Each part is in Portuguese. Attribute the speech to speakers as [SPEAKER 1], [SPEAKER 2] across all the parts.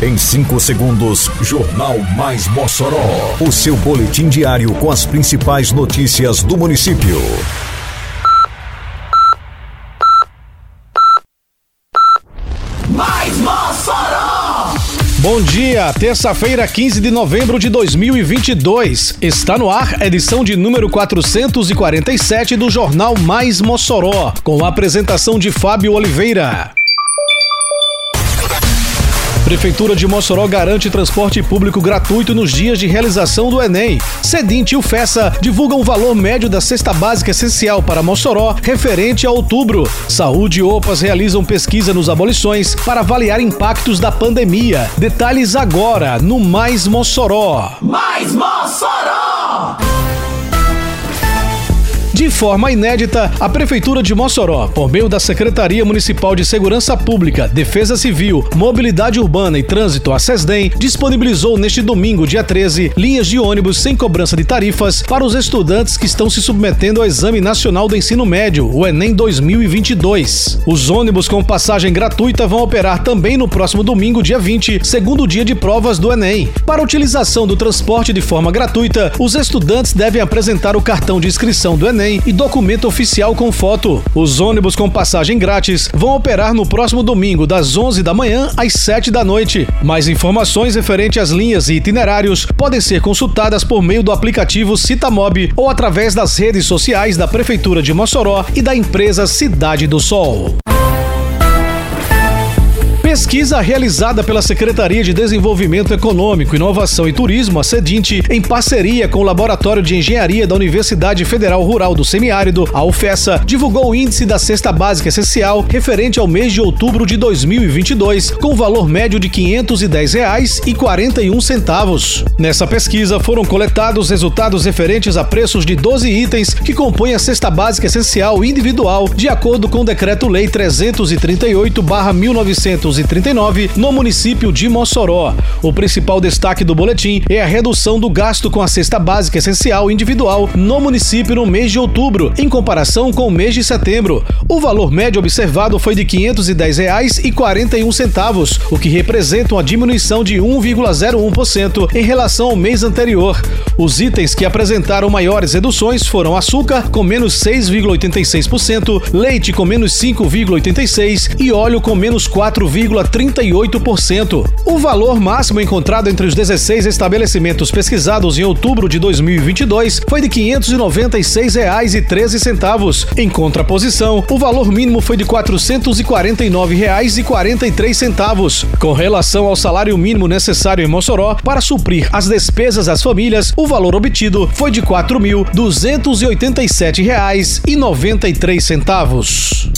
[SPEAKER 1] Em 5 segundos, Jornal Mais Mossoró. O seu boletim diário com as principais notícias do município.
[SPEAKER 2] Mais Mossoró!
[SPEAKER 3] Bom dia, terça-feira, 15 de novembro de 2022. Está no ar, edição de número 447 do Jornal Mais Mossoró, com a apresentação de Fábio Oliveira. Prefeitura de Mossoró garante transporte público gratuito nos dias de realização do Enem. Sedinte e o FESA divulgam o valor médio da cesta básica essencial para Mossoró referente a outubro. Saúde e OPAS realizam pesquisa nos abolições para avaliar impactos da pandemia. Detalhes agora no Mais Mossoró.
[SPEAKER 2] Mais Mossoró!
[SPEAKER 3] De forma inédita, a Prefeitura de Mossoró, por meio da Secretaria Municipal de Segurança Pública, Defesa Civil, Mobilidade Urbana e Trânsito, a SESDEM, disponibilizou neste domingo, dia 13, linhas de ônibus sem cobrança de tarifas para os estudantes que estão se submetendo ao Exame Nacional do Ensino Médio, o Enem 2022. Os ônibus com passagem gratuita vão operar também no próximo domingo, dia 20, segundo dia de provas do Enem. Para utilização do transporte de forma gratuita, os estudantes devem apresentar o cartão de inscrição do Enem e documento oficial com foto. Os ônibus com passagem grátis vão operar no próximo domingo, das 11 da manhã às 7 da noite. Mais informações referentes às linhas e itinerários podem ser consultadas por meio do aplicativo Citamob ou através das redes sociais da Prefeitura de Mossoró e da empresa Cidade do Sol. Pesquisa realizada pela Secretaria de Desenvolvimento Econômico, Inovação e Turismo, a CEDINTE, em parceria com o Laboratório de Engenharia da Universidade Federal Rural do Semiárido, a UFESA, divulgou o índice da cesta básica essencial referente ao mês de outubro de 2022, com valor médio de R$ 510,41. Nessa pesquisa foram coletados resultados referentes a preços de 12 itens que compõem a cesta básica essencial individual, de acordo com o Decreto-Lei 338/1900 1939, no município de Mossoró. O principal destaque do boletim é a redução do gasto com a cesta básica essencial individual no município no mês de outubro, em comparação com o mês de setembro. O valor médio observado foi de R$ 510,41, o que representa uma diminuição de 1,01% em relação ao mês anterior. Os itens que apresentaram maiores reduções foram açúcar, com menos 6,86%, leite com menos 5,86% e óleo com menos 4, 0,38%. O valor máximo encontrado entre os 16 estabelecimentos pesquisados em outubro de 2022 foi de R$ 596,13. Em contraposição, o valor mínimo foi de R$ 449,43. Com relação ao salário mínimo necessário em Mossoró para suprir as despesas das famílias, o valor obtido foi de R$ 4.287,93.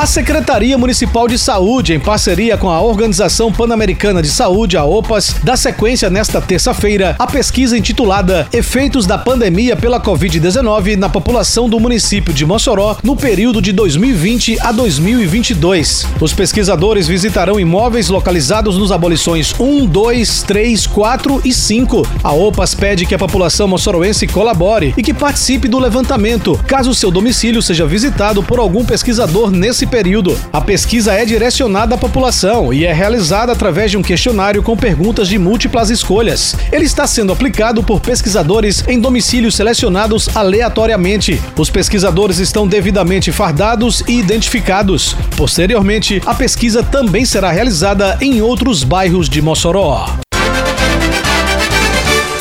[SPEAKER 3] A Secretaria Municipal de Saúde, em parceria com a Organização Pan-Americana de Saúde, a OPAS, dá sequência nesta terça-feira à pesquisa intitulada Efeitos da Pandemia pela Covid-19 na população do município de Mossoró no período de 2020 a 2022. Os pesquisadores visitarão imóveis localizados nos abolições 1, 2, 3, 4 e 5. A OPAS pede que a população moçoroense colabore e que participe do levantamento, caso seu domicílio seja visitado por algum pesquisador nesse período. A pesquisa é direcionada à população e é realizada através de um questionário com perguntas de múltiplas escolhas. Ele está sendo aplicado por pesquisadores em domicílios selecionados aleatoriamente. Os pesquisadores estão devidamente fardados e identificados. Posteriormente, a pesquisa também será realizada em outros bairros de Mossoró.